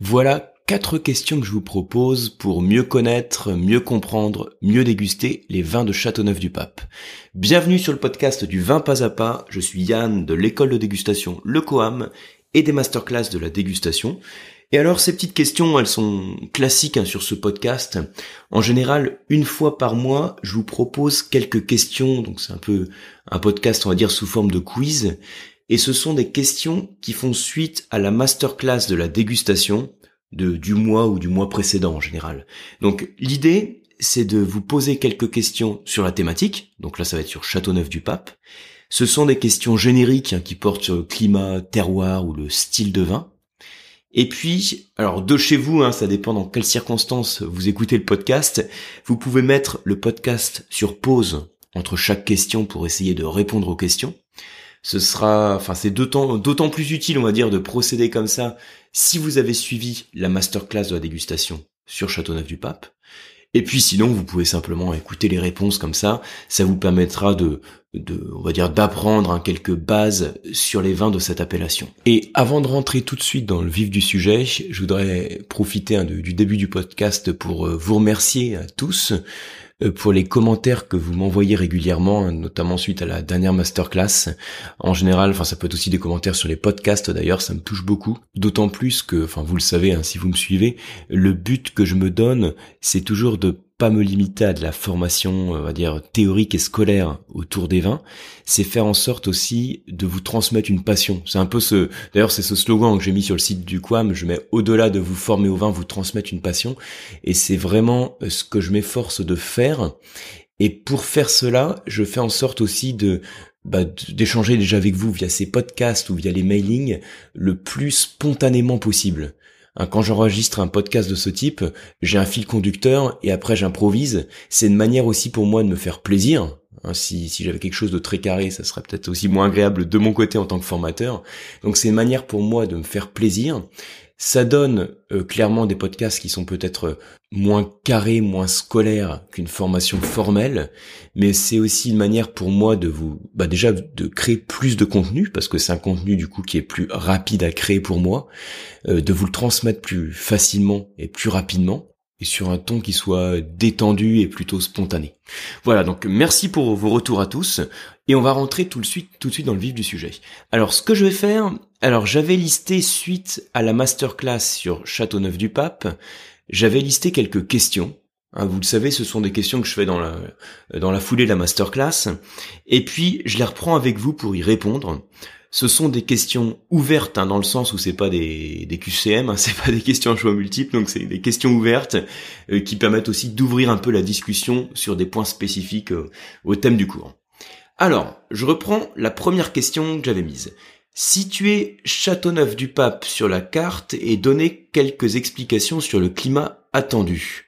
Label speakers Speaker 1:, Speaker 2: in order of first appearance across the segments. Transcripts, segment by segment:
Speaker 1: Voilà quatre questions que je vous propose pour mieux connaître, mieux comprendre, mieux déguster les vins de Châteauneuf-du-Pape. Bienvenue sur le podcast du vin pas à pas. Je suis Yann de l'école de dégustation Le Coam et des masterclass de la dégustation. Et alors ces petites questions, elles sont classiques hein, sur ce podcast. En général, une fois par mois, je vous propose quelques questions. Donc c'est un peu un podcast, on va dire, sous forme de quiz. Et ce sont des questions qui font suite à la masterclass de la dégustation de, du mois ou du mois précédent en général. Donc l'idée, c'est de vous poser quelques questions sur la thématique. Donc là, ça va être sur Châteauneuf du Pape. Ce sont des questions génériques hein, qui portent sur le climat, terroir ou le style de vin. Et puis, alors de chez vous, hein, ça dépend dans quelles circonstances vous écoutez le podcast, vous pouvez mettre le podcast sur pause entre chaque question pour essayer de répondre aux questions. Ce sera, enfin c'est d'autant, plus utile, on va dire, de procéder comme ça si vous avez suivi la masterclass de la dégustation sur Châteauneuf-du-Pape. Et puis sinon, vous pouvez simplement écouter les réponses comme ça. Ça vous permettra de, de on va dire, d'apprendre hein, quelques bases sur les vins de cette appellation. Et avant de rentrer tout de suite dans le vif du sujet, je voudrais profiter hein, du début du podcast pour euh, vous remercier à tous euh, pour les commentaires que vous m'envoyez régulièrement, notamment suite à la dernière masterclass. En général, enfin ça peut être aussi des commentaires sur les podcasts d'ailleurs, ça me touche beaucoup. D'autant plus que, enfin vous le savez, hein, si vous me suivez, le but que je me donne, c'est toujours de pas me limiter à de la formation, on va dire, théorique et scolaire autour des vins, c'est faire en sorte aussi de vous transmettre une passion. C'est un peu ce, d'ailleurs, c'est ce slogan que j'ai mis sur le site du Quam, je mets au-delà de vous former au vin, vous transmettre une passion. Et c'est vraiment ce que je m'efforce de faire. Et pour faire cela, je fais en sorte aussi de, bah, d'échanger déjà avec vous via ces podcasts ou via les mailings le plus spontanément possible. Hein, quand j'enregistre un podcast de ce type, j'ai un fil conducteur et après j'improvise. C'est une manière aussi pour moi de me faire plaisir. Hein, si, j'avais quelque chose de très carré, ça serait peut-être aussi moins agréable de mon côté en tant que formateur. Donc c'est une manière pour moi de me faire plaisir. Ça donne euh, clairement des podcasts qui sont peut-être moins carrés, moins scolaires qu'une formation formelle, mais c'est aussi une manière pour moi de vous, bah déjà de créer plus de contenu parce que c'est un contenu du coup qui est plus rapide à créer pour moi, euh, de vous le transmettre plus facilement et plus rapidement et sur un ton qui soit détendu et plutôt spontané. Voilà, donc merci pour vos retours à tous, et on va rentrer tout de suite, tout de suite dans le vif du sujet. Alors, ce que je vais faire, alors j'avais listé suite à la masterclass sur Châteauneuf-du-Pape, j'avais listé quelques questions. Hein, vous le savez, ce sont des questions que je fais dans la, dans la foulée de la masterclass, et puis je les reprends avec vous pour y répondre ce sont des questions ouvertes hein, dans le sens où c'est pas des, des QCM, hein, c'est pas des questions à choix multiples, donc c'est des questions ouvertes euh, qui permettent aussi d'ouvrir un peu la discussion sur des points spécifiques euh, au thème du cours. Alors, je reprends la première question que j'avais mise. Situer Châteauneuf du Pape sur la carte et donner quelques explications sur le climat attendu.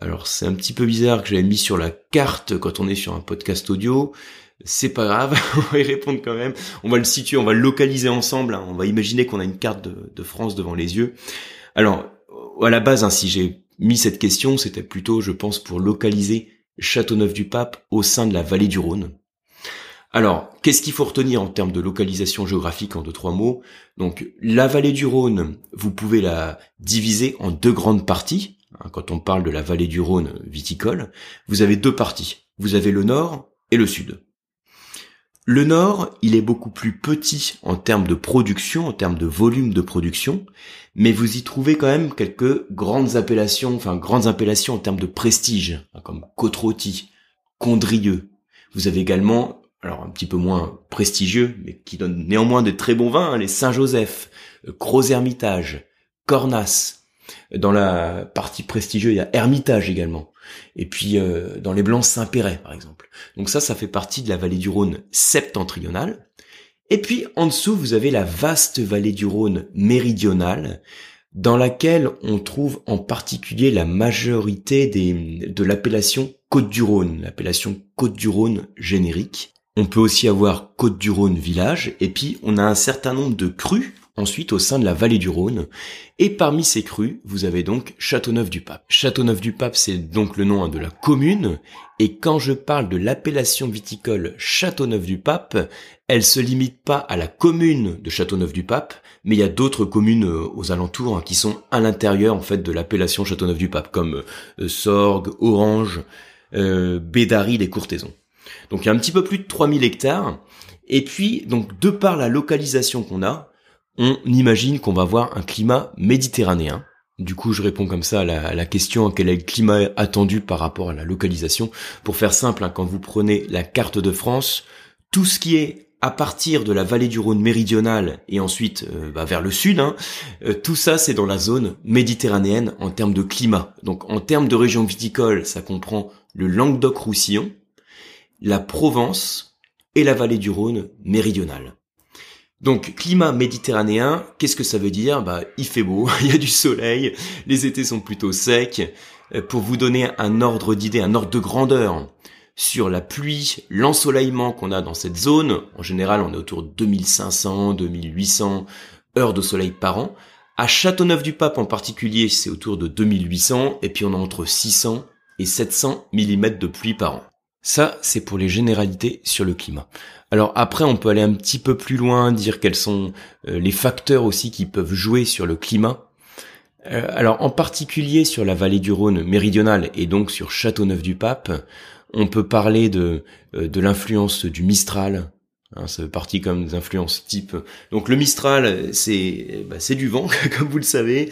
Speaker 1: Alors c'est un petit peu bizarre que j'avais mis sur la carte quand on est sur un podcast audio c'est pas grave, on va y répondre quand même. On va le situer, on va le localiser ensemble. Hein. On va imaginer qu'on a une carte de, France devant les yeux. Alors, à la base, hein, si j'ai mis cette question, c'était plutôt, je pense, pour localiser Châteauneuf-du-Pape au sein de la vallée du Rhône. Alors, qu'est-ce qu'il faut retenir en termes de localisation géographique en deux, trois mots? Donc, la vallée du Rhône, vous pouvez la diviser en deux grandes parties. Hein, quand on parle de la vallée du Rhône viticole, vous avez deux parties. Vous avez le nord et le sud. Le Nord, il est beaucoup plus petit en termes de production, en termes de volume de production, mais vous y trouvez quand même quelques grandes appellations, enfin grandes appellations en termes de prestige, hein, comme Côte-Rôtie, Condrieu. Vous avez également, alors un petit peu moins prestigieux, mais qui donnent néanmoins de très bons vins, hein, les Saint-Joseph, euh, Gros-Hermitage, Cornas. Dans la partie prestigieuse, il y a Hermitage également. Et puis euh, dans les Blancs Saint-Péret, par exemple. Donc ça, ça fait partie de la vallée du Rhône septentrionale. Et puis en dessous, vous avez la vaste vallée du Rhône méridionale, dans laquelle on trouve en particulier la majorité des, de l'appellation Côte du Rhône, l'appellation Côte du Rhône générique. On peut aussi avoir Côte du Rhône village, et puis on a un certain nombre de crues ensuite au sein de la vallée du Rhône. Et parmi ces crues, vous avez donc Châteauneuf-du-Pape. Châteauneuf-du-Pape, c'est donc le nom hein, de la commune. Et quand je parle de l'appellation viticole Châteauneuf-du-Pape, elle se limite pas à la commune de Châteauneuf-du-Pape, mais il y a d'autres communes euh, aux alentours hein, qui sont à l'intérieur en fait de l'appellation Châteauneuf-du-Pape, comme euh, Sorgue, Orange, euh, Bédary, les Courtaisons. Donc il y a un petit peu plus de 3000 hectares. Et puis, donc, de par la localisation qu'on a, on imagine qu'on va avoir un climat méditerranéen. Du coup, je réponds comme ça à la, question quel est le climat attendu par rapport à la localisation? Pour faire simple, hein, quand vous prenez la carte de France, tout ce qui est à partir de la vallée du Rhône méridionale et ensuite euh, bah, vers le sud, hein, euh, tout ça c'est dans la zone méditerranéenne en termes de climat. Donc en termes de région viticole, ça comprend le Languedoc-Roussillon, la Provence et la vallée du Rhône méridionale. Donc climat méditerranéen, qu'est-ce que ça veut dire? Bah il fait beau, il y a du soleil, les étés sont plutôt secs. Euh, pour vous donner un ordre d'idée, un ordre de grandeur sur la pluie, l'ensoleillement qu'on a dans cette zone, en général on est autour de 2500, 2800 heures de soleil par an. À Châteauneuf-du-Pape en particulier, c'est autour de 2800 et puis on a entre 600 et 700 mm de pluie par an. Ça, c'est pour les généralités sur le climat. Alors après, on peut aller un petit peu plus loin, dire quels sont euh, les facteurs aussi qui peuvent jouer sur le climat. Euh, alors en particulier sur la vallée du Rhône méridionale et donc sur Châteauneuf-du-Pape, on peut parler de, euh, de l'influence du Mistral. Hein, ça fait partie comme des influences type. Donc le Mistral, c'est bah, du vent, comme vous le savez,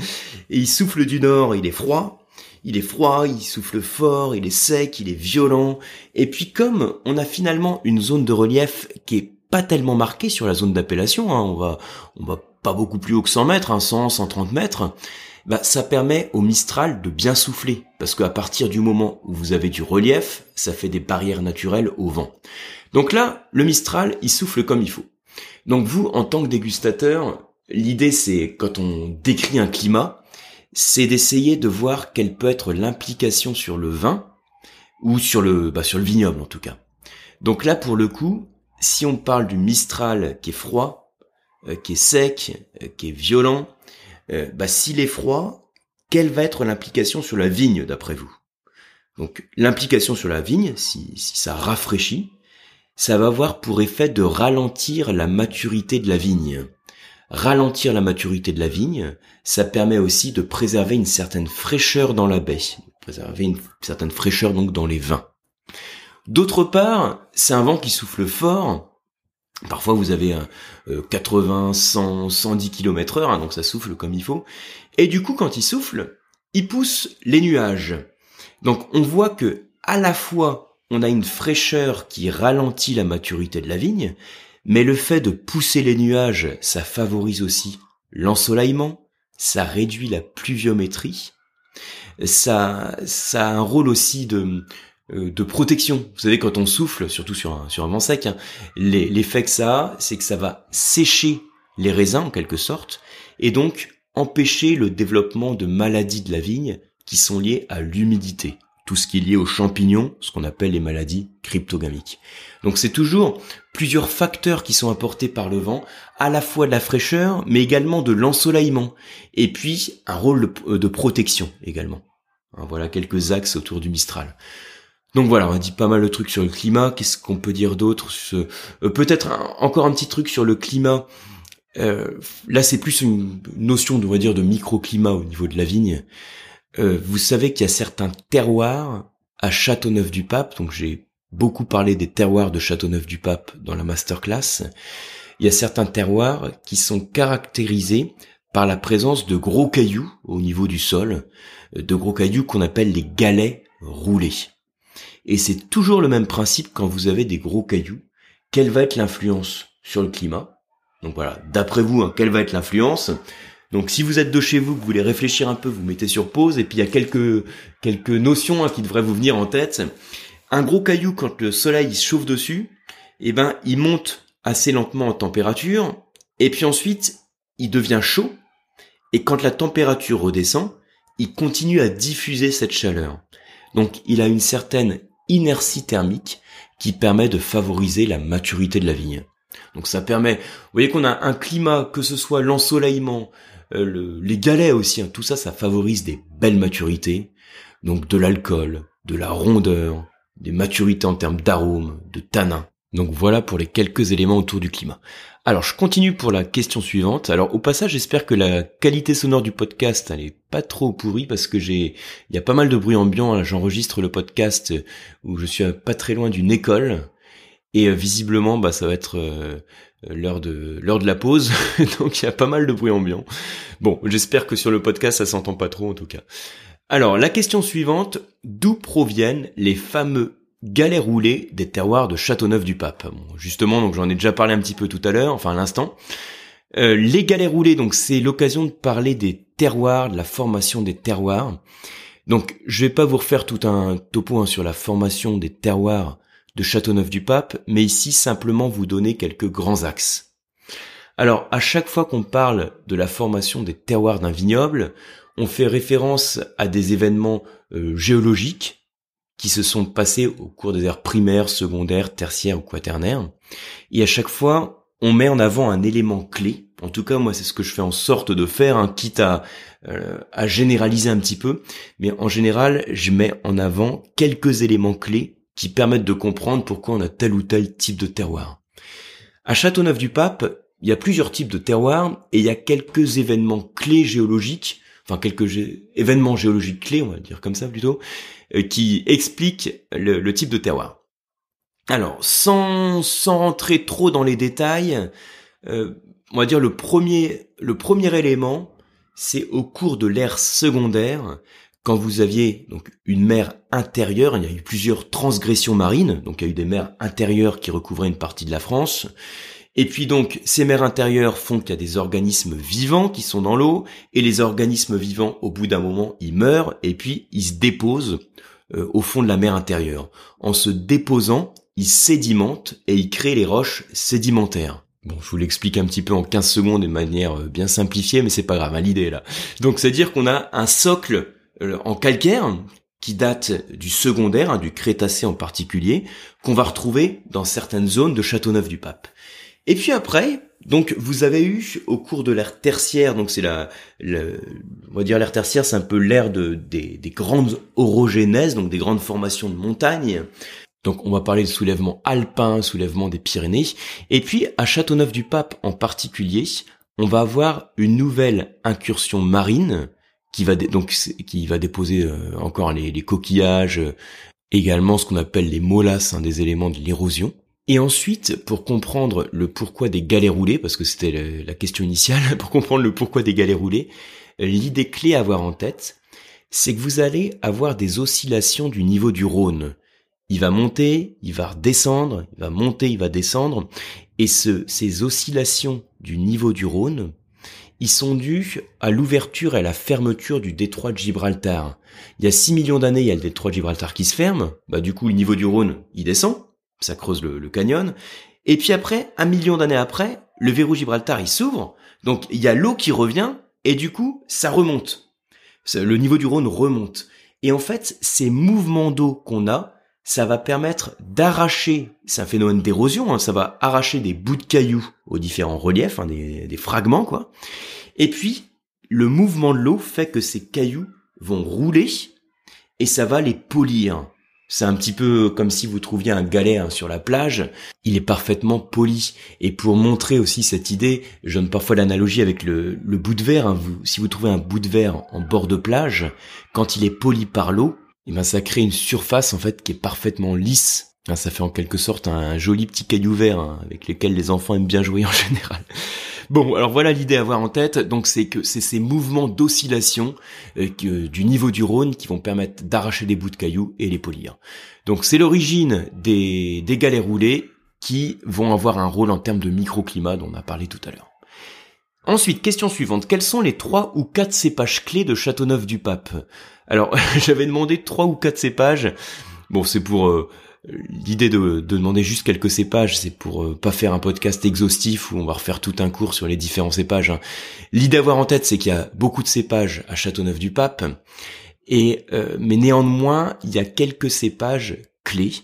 Speaker 1: il souffle du nord, il est froid, il est froid, il souffle fort, il est sec, il est violent. Et puis comme on a finalement une zone de relief qui est pas tellement marquée sur la zone d'appellation, hein, on va on va pas beaucoup plus haut que 100 mètres, hein, 100, 130 mètres, bah, ça permet au Mistral de bien souffler. Parce qu'à partir du moment où vous avez du relief, ça fait des barrières naturelles au vent. Donc là, le Mistral, il souffle comme il faut. Donc vous, en tant que dégustateur, l'idée c'est, quand on décrit un climat, c'est d'essayer de voir quelle peut être l'implication sur le vin ou sur le bah, sur le vignoble en tout cas. Donc là pour le coup, si on parle du Mistral qui est froid, euh, qui est sec, euh, qui est violent, euh, bah, s'il est froid, quelle va être l'implication sur la vigne d'après vous? Donc l'implication sur la vigne, si, si ça rafraîchit, ça va avoir pour effet de ralentir la maturité de la vigne ralentir la maturité de la vigne, ça permet aussi de préserver une certaine fraîcheur dans la baie, préserver une certaine fraîcheur donc dans les vins. D'autre part, c'est un vent qui souffle fort. Parfois vous avez 80, 100, 110 km heure, hein, donc ça souffle comme il faut. Et du coup, quand il souffle, il pousse les nuages. Donc on voit que à la fois on a une fraîcheur qui ralentit la maturité de la vigne, mais le fait de pousser les nuages, ça favorise aussi l'ensoleillement, ça réduit la pluviométrie, ça, a un rôle aussi de, euh, de protection. Vous savez, quand on souffle, surtout sur un, sur vent sec, hein, l'effet que ça a, c'est que ça va sécher les raisins en quelque sorte, et donc empêcher le développement de maladies de la vigne qui sont liées à l'humidité tout ce qui est lié aux champignons, ce qu'on appelle les maladies cryptogamiques. Donc c'est toujours plusieurs facteurs qui sont apportés par le vent, à la fois de la fraîcheur, mais également de l'ensoleillement, et puis un rôle de, protection également. Hein, voilà quelques axes autour du Mistral. Donc voilà, on a dit pas mal de trucs sur le climat. Qu'est-ce qu'on peut dire d'autre euh, Peut-être encore un petit truc sur le climat. Euh, là, c'est plus une notion, on va dire, de microclimat au niveau de la vigne. Euh, vous savez qu'il y a certains terroirs à Châteauneuf-du-Pape, donc j'ai beaucoup parlé des terroirs de Châteauneuf-du-Pape dans la masterclass. Il y a certains terroirs qui sont caractérisés par la présence de gros cailloux au niveau du sol, de gros cailloux qu'on appelle les galets roulés. Et c'est toujours le même principe quand vous avez des gros cailloux. Quelle va être l'influence sur le climat? Donc voilà, d'après vous, hein, quelle va être l'influence? Donc si vous êtes de chez vous, que vous voulez réfléchir un peu, vous mettez sur pause, et puis il y a quelques, quelques notions hein, qui devraient vous venir en tête. Un gros caillou, quand le soleil se chauffe dessus, eh ben il monte assez lentement en température, et puis ensuite il devient chaud, et quand la température redescend, il continue à diffuser cette chaleur. Donc il a une certaine inertie thermique qui permet de favoriser la maturité de la vigne. Donc ça permet, vous voyez qu'on a un climat, que ce soit l'ensoleillement, euh, les galets aussi, hein, tout ça, ça favorise des belles maturités, donc de l'alcool, de la rondeur, des maturités en termes d'arôme, de tanin. Donc voilà pour les quelques éléments autour du climat. Alors je continue pour la question suivante. Alors au passage, j'espère que la qualité sonore du podcast elle est pas trop pourrie parce que j'ai il y a pas mal de bruit ambiant. J'enregistre le podcast où je suis pas très loin d'une école et euh, visiblement bah ça va être euh, l'heure de l'heure de la pause. Donc il y a pas mal de bruit ambiant. Bon, j'espère que sur le podcast ça s'entend pas trop en tout cas. Alors la question suivante, d'où proviennent les fameux galets roulés des terroirs de Châteauneuf-du-Pape? justement, donc j'en ai déjà parlé un petit peu tout à l'heure, enfin à l'instant. Euh, les galets roulés, donc c'est l'occasion de parler des terroirs, de la formation des terroirs. Donc je vais pas vous refaire tout un topo hein, sur la formation des terroirs de Châteauneuf-du-Pape, mais ici simplement vous donner quelques grands axes. Alors à chaque fois qu'on parle de la formation des terroirs d'un vignoble, on fait référence à des événements euh, géologiques, qui se sont passés au cours des ères primaires, secondaires, tertiaires ou quaternaires. Et à chaque fois, on met en avant un élément clé. En tout cas, moi, c'est ce que je fais en sorte de faire, hein, quitte à, euh, à généraliser un petit peu. Mais en général, je mets en avant quelques éléments clés qui permettent de comprendre pourquoi on a tel ou tel type de terroir. À Châteauneuf-du-Pape, il y a plusieurs types de terroirs et il y a quelques événements clés géologiques, enfin quelques événements géologiques clés, on va dire comme ça plutôt, euh, qui explique le, type de terroir. Alors, sans, sans rentrer trop dans les détails, euh, on va dire le premier, le premier élément, c'est au cours de l'ère secondaire, quand vous aviez donc une mer intérieure, il y a eu plusieurs transgressions marines, donc il y a eu des mers intérieures qui recouvraient une partie de la France. Et puis donc ces mers intérieures font qu'il y a des organismes vivants qui sont dans l'eau, et les organismes vivants, au bout d'un moment, ils meurent, et puis ils se déposent euh, au fond de la mer intérieure. En se déposant, ils sédimentent et ils créent les roches sédimentaires. Bon, je vous l'explique un petit peu en 15 secondes de manière euh, bien simplifiée, mais c'est pas grave, hein, l'idée là. Donc c'est-à-dire qu'on a un socle en calcaire qui date du secondaire, hein, du Crétacé en particulier, qu'on va retrouver dans certaines zones de Châteauneuf-du-Pape. Et puis après, donc vous avez eu au cours de l'ère tertiaire, donc c'est la, on va dire l'ère tertiaire, c'est un peu l'ère de, des, des grandes orogénèses, donc des grandes formations de montagnes. Donc on va parler de soulèvement alpin, soulèvement des Pyrénées. Et puis à Châteauneuf-du-Pape en particulier, on va avoir une nouvelle incursion marine qui va déposer euh, encore les, coquillages, également ce qu'on appelle les molasses, des éléments de l'érosion. Et ensuite, pour comprendre le pourquoi des galets roulés, parce que c'était la question initiale, pour comprendre le pourquoi des galets roulés, l'idée clé à avoir en tête, c'est que vous allez avoir des oscillations du niveau du Rhône. Il va monter, il va redescendre, il va monter, il va descendre, et ce, ces oscillations du niveau du Rhône, ils sont dus à l'ouverture et à la fermeture du détroit de Gibraltar. Il y a 6 millions d'années, il y a le détroit de Gibraltar qui se ferme, bah du coup le niveau du Rhône, il descend, ça creuse le, canyon. Et puis après, un million d'années après, le verrou Gibraltar, il s'ouvre. Donc il y a l'eau qui revient et du coup, ça remonte. Le niveau du Rhône remonte. Et en fait, ces mouvements d'eau qu'on a, ça va permettre d'arracher, c'est un phénomène d'érosion, hein, ça va arracher des bouts de cailloux aux différents reliefs, hein, des, fragments quoi. Et puis, le mouvement de l'eau fait que ces cailloux vont rouler et ça va les polir. C'est un petit peu comme si vous trouviez un galet hein, sur la plage. Il est parfaitement poli. Et pour montrer aussi cette idée, je donne parfois l'analogie avec le, bout de verre. Si vous trouvez un bout de verre en bord de plage, quand il est poli par l'eau, eh ben ça crée une surface en fait qui est parfaitement lisse. Hein, ça fait en quelque sorte un, joli petit caillou vert avec lequel les enfants aiment bien jouer en général. Bon, alors voilà l'idée à avoir en tête. Donc c'est que c'est ces mouvements d'oscillation euh, du niveau du Rhône qui vont permettre d'arracher des bouts de cailloux et les polir. Donc c'est l'origine des, des galets roulés qui vont avoir un rôle en termes de microclimat dont on a parlé tout à l'heure. Ensuite, question suivante. Quels sont les trois ou quatre cépages clés de Châteauneuf-du-Pape? Alors, j'avais demandé trois ou quatre cépages. Bon, c'est pour euh, L'idée de, demander juste quelques cépages, c'est pour euh, pas faire un podcast exhaustif où on va refaire tout un cours sur les différents cépages. Hein. L'idée à avoir en tête, c'est qu'il y a beaucoup de cépages à Châteauneuf-du-Pape, et euh, mais néanmoins, il y a quelques cépages clés.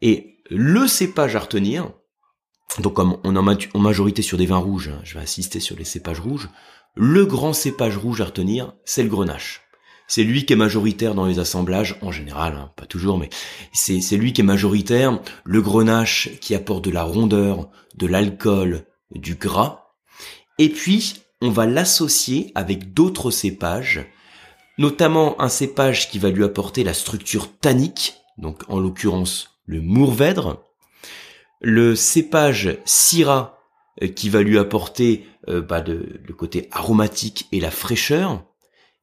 Speaker 1: Et le cépage à retenir, donc comme on est en majorité sur des vins rouges, hein, je vais insister sur les cépages rouges, le grand cépage rouge à retenir, c'est le grenache. C'est lui qui est majoritaire dans les assemblages, en général, hein, pas toujours, mais c'est lui qui est majoritaire. Le grenache qui apporte de la rondeur, de l'alcool, du gras. Et puis, on va l'associer avec d'autres cépages, notamment un cépage qui va lui apporter la structure tannique, donc en l'occurrence le mourvèdre, le cépage syrah euh, qui va lui apporter euh, bah, le côté aromatique et la fraîcheur,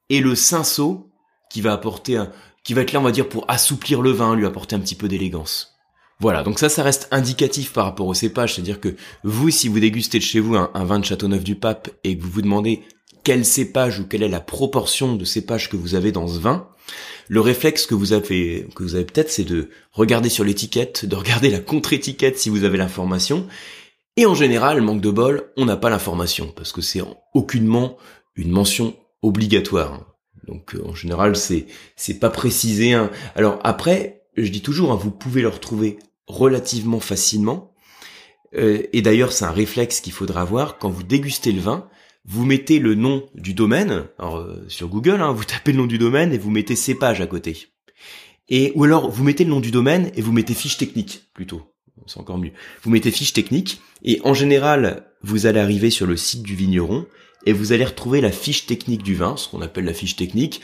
Speaker 1: et le cinceau qui va apporter un, qui va être là on va dire pour assouplir le vin, lui apporter un petit peu d'élégance. Voilà, donc ça, ça reste indicatif par rapport au cépage, c'est-à-dire que vous, si vous dégustez de chez vous un, vin de Châteauneuf du Pape et que vous vous demandez quel cépage ou quelle est la proportion de cépage que vous avez dans ce vin, le réflexe que vous avez, que vous avez peut-être, c'est de regarder sur l'étiquette, de regarder la contre-étiquette si vous avez l'information. Et en général, manque de bol, on n'a pas l'information parce que c'est aucunement une mention obligatoire. Donc euh, en général, c'est c'est pas précisé. Hein. Alors après, je dis toujours, hein, vous pouvez le retrouver relativement facilement. Euh, et d'ailleurs, c'est un réflexe qu'il faudra avoir quand vous dégustez le vin. Vous mettez le nom du domaine euh, sur Google, hein, vous tapez le nom du domaine et vous mettez cépage à côté. Et ou alors vous mettez le nom du domaine et vous mettez fiche technique plutôt. C'est encore mieux. Vous mettez fiche technique et en général, vous allez arriver sur le site du vigneron et vous allez retrouver la fiche technique du vin, ce qu'on appelle la fiche technique.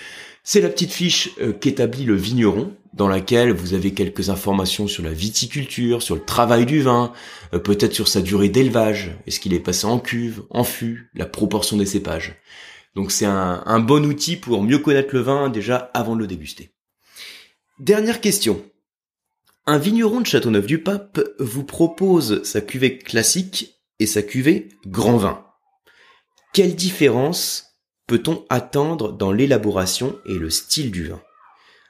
Speaker 1: C'est la petite fiche euh, qu'établit le vigneron, dans laquelle vous avez quelques informations sur la viticulture, sur le travail du vin, euh, peut-être sur sa durée d'élevage, est-ce qu'il est passé en cuve, en fût, la proportion des cépages. Donc c'est un, un bon outil pour mieux connaître le vin déjà avant de le déguster. Dernière question. Un vigneron de Châteauneuf-du-Pape vous propose sa cuvée classique et sa cuvée grand vin. Quelle différence peut-on attendre dans l'élaboration et le style du vin?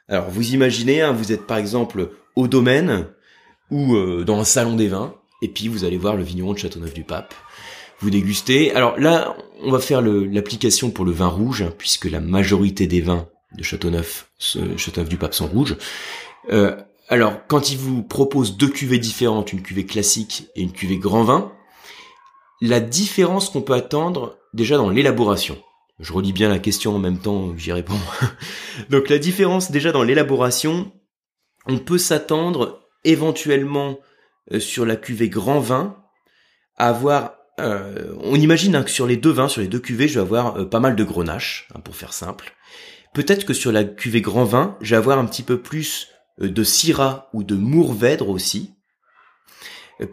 Speaker 1: Alors vous imaginez, hein, vous êtes par exemple au domaine ou euh, dans un salon des vins, et puis vous allez voir le vigneron de Châteauneuf-du-Pape. Vous dégustez. Alors là, on va faire l'application pour le vin rouge, hein, puisque la majorité des vins de Châteauneuf, Châteauneuf-du-Pape sont rouges. Euh, alors, quand il vous propose deux cuvées différentes, une cuvée classique et une cuvée grand vin, la différence qu'on peut attendre déjà dans l'élaboration. Je redis bien la question en même temps j'y réponds. Donc la différence déjà dans l'élaboration, on peut s'attendre éventuellement euh, sur la cuvée grand vin à avoir euh, on imagine hein, que sur les deux vins, sur les deux cuvées, je vais avoir euh, pas mal de grenache, hein, pour faire simple. Peut-être que sur la cuvée grand vin, je vais avoir un petit peu plus de syrah ou de mourvèdre aussi,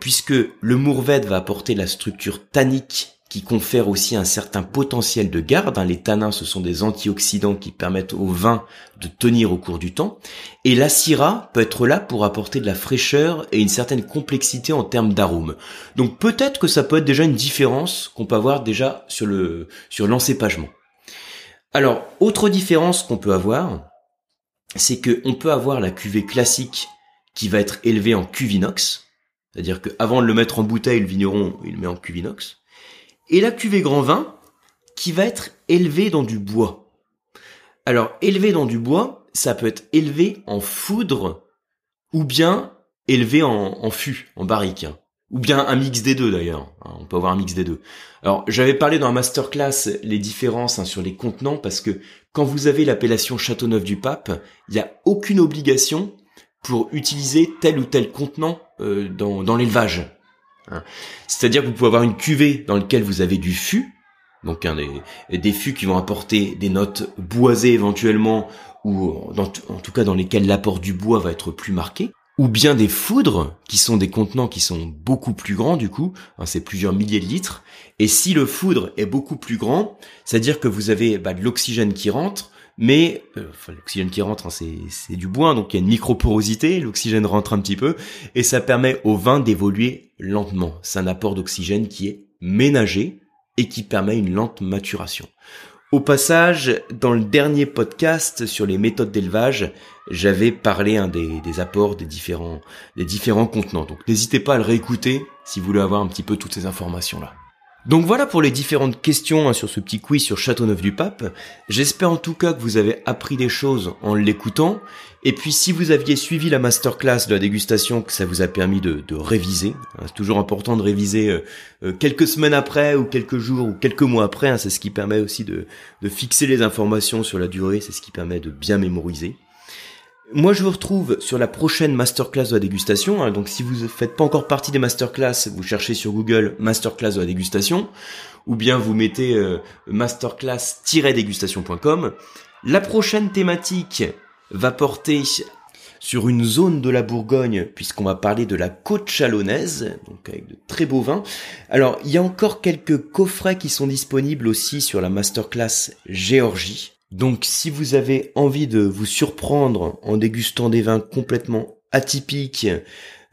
Speaker 1: puisque le mourvèdre va apporter la structure tannique qui confère aussi un certain potentiel de garde. Hein. Les tanins, ce sont des antioxydants qui permettent au vin de tenir au cours du temps. Et la syrah peut être là pour apporter de la fraîcheur et une certaine complexité en termes d'arôme. Donc peut-être que ça peut être déjà une différence qu'on peut avoir déjà sur le sur l'encépagement. Alors, autre différence qu'on peut avoir, c'est que on peut avoir la cuvée classique qui va être élevée en cuvinox, c'est-à-dire qu'avant de le mettre en bouteille, le vigneron, il le met en cuvinox. Et la cuvée grand vin, qui va être élevée dans du bois. Alors, élevé dans du bois, ça peut être élevé en foudre, ou bien élevé en, fût, en barrique. Ou bien un mix des deux d'ailleurs. Hein, on peut avoir un mix des deux. Alors, j'avais parlé dans un masterclass les différences hein, sur les contenants, parce que quand vous avez l'appellation Châteauneuf du Pape, il n'y a aucune obligation pour utiliser tel ou tel contenant euh, dans l'élevage. Hein. C'est-à-dire que vous pouvez avoir une cuvée dans laquelle vous avez du fût, donc des, fûts qui vont apporter des notes boisées éventuellement, ou en tout cas dans lesquels l'apport du bois va être plus marqué, ou bien des foudres, qui sont des contenants qui sont beaucoup plus grands du coup, hein, c'est plusieurs milliers de litres, et si le foudre est beaucoup plus grand, c'est-à-dire que vous avez bah, de l'oxygène qui rentre, mais euh, l'oxygène qui rentre, hein, c'est du bois, donc il y a une microporosité, l'oxygène rentre un petit peu, et ça permet au vin d'évoluer lentement. C'est un apport d'oxygène qui est ménagé et qui permet une lente maturation. Au passage, dans le dernier podcast sur les méthodes d'élevage, j'avais parlé un des, des, apports des différents, des différents contenants. Donc n'hésitez pas à le réécouter si vous voulez avoir un petit peu toutes ces informations-là. Donc voilà pour les différentes questions hein, sur ce petit quiz sur Châteauneuf-du-Pape. J'espère en tout cas que vous avez appris des choses en l'écoutant. Et puis si vous aviez suivi la masterclass de la dégustation, que ça vous a permis de, réviser. Hein, c'est toujours important de réviser euh, euh, quelques semaines après ou quelques jours ou quelques mois après. Hein, c'est ce qui permet aussi de, de fixer les informations sur la durée. C'est ce qui permet de bien mémoriser. Moi, je vous retrouve sur la prochaine masterclass de la dégustation. Hein. Donc, si vous ne faites pas encore partie des masterclass, vous cherchez sur Google masterclass de la dégustation, ou bien vous mettez euh, masterclass-dégustation.com. La prochaine thématique va porter sur une zone de la Bourgogne, puisqu'on va parler de la côte chalonnaise, donc avec de très beaux vins. Alors, il y a encore quelques coffrets qui sont disponibles aussi sur la masterclass Géorgie. Donc si vous avez envie de vous surprendre en dégustant des vins complètement atypiques,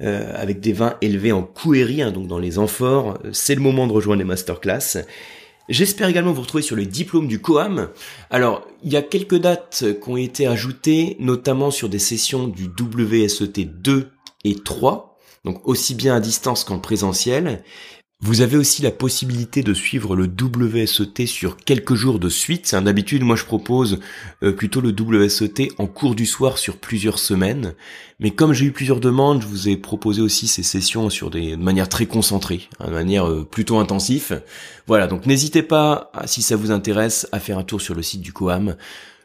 Speaker 1: euh, avec des vins élevés en couérie, hein, donc dans les amphores, euh, c'est le moment de rejoindre les masterclass. J'espère également vous retrouver sur le diplôme du COAM. Alors, il y a quelques dates qui ont été ajoutées, notamment sur des sessions du WSET 2 et 3, donc aussi bien à distance qu'en présentiel. Vous avez aussi la possibilité de suivre le WSET sur quelques jours de suite. D'habitude, moi je propose euh, plutôt le WSET en cours du soir sur plusieurs semaines. Mais comme j'ai eu plusieurs demandes, je vous ai proposé aussi ces sessions sur des de manière très concentrée, hein, de manière euh, plutôt intensive. Voilà, donc n'hésitez pas, si ça vous intéresse, à faire un tour sur le site du COAM.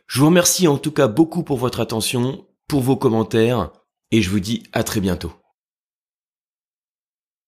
Speaker 1: Je vous remercie en tout cas beaucoup pour votre attention, pour vos commentaires, et je vous dis à très bientôt.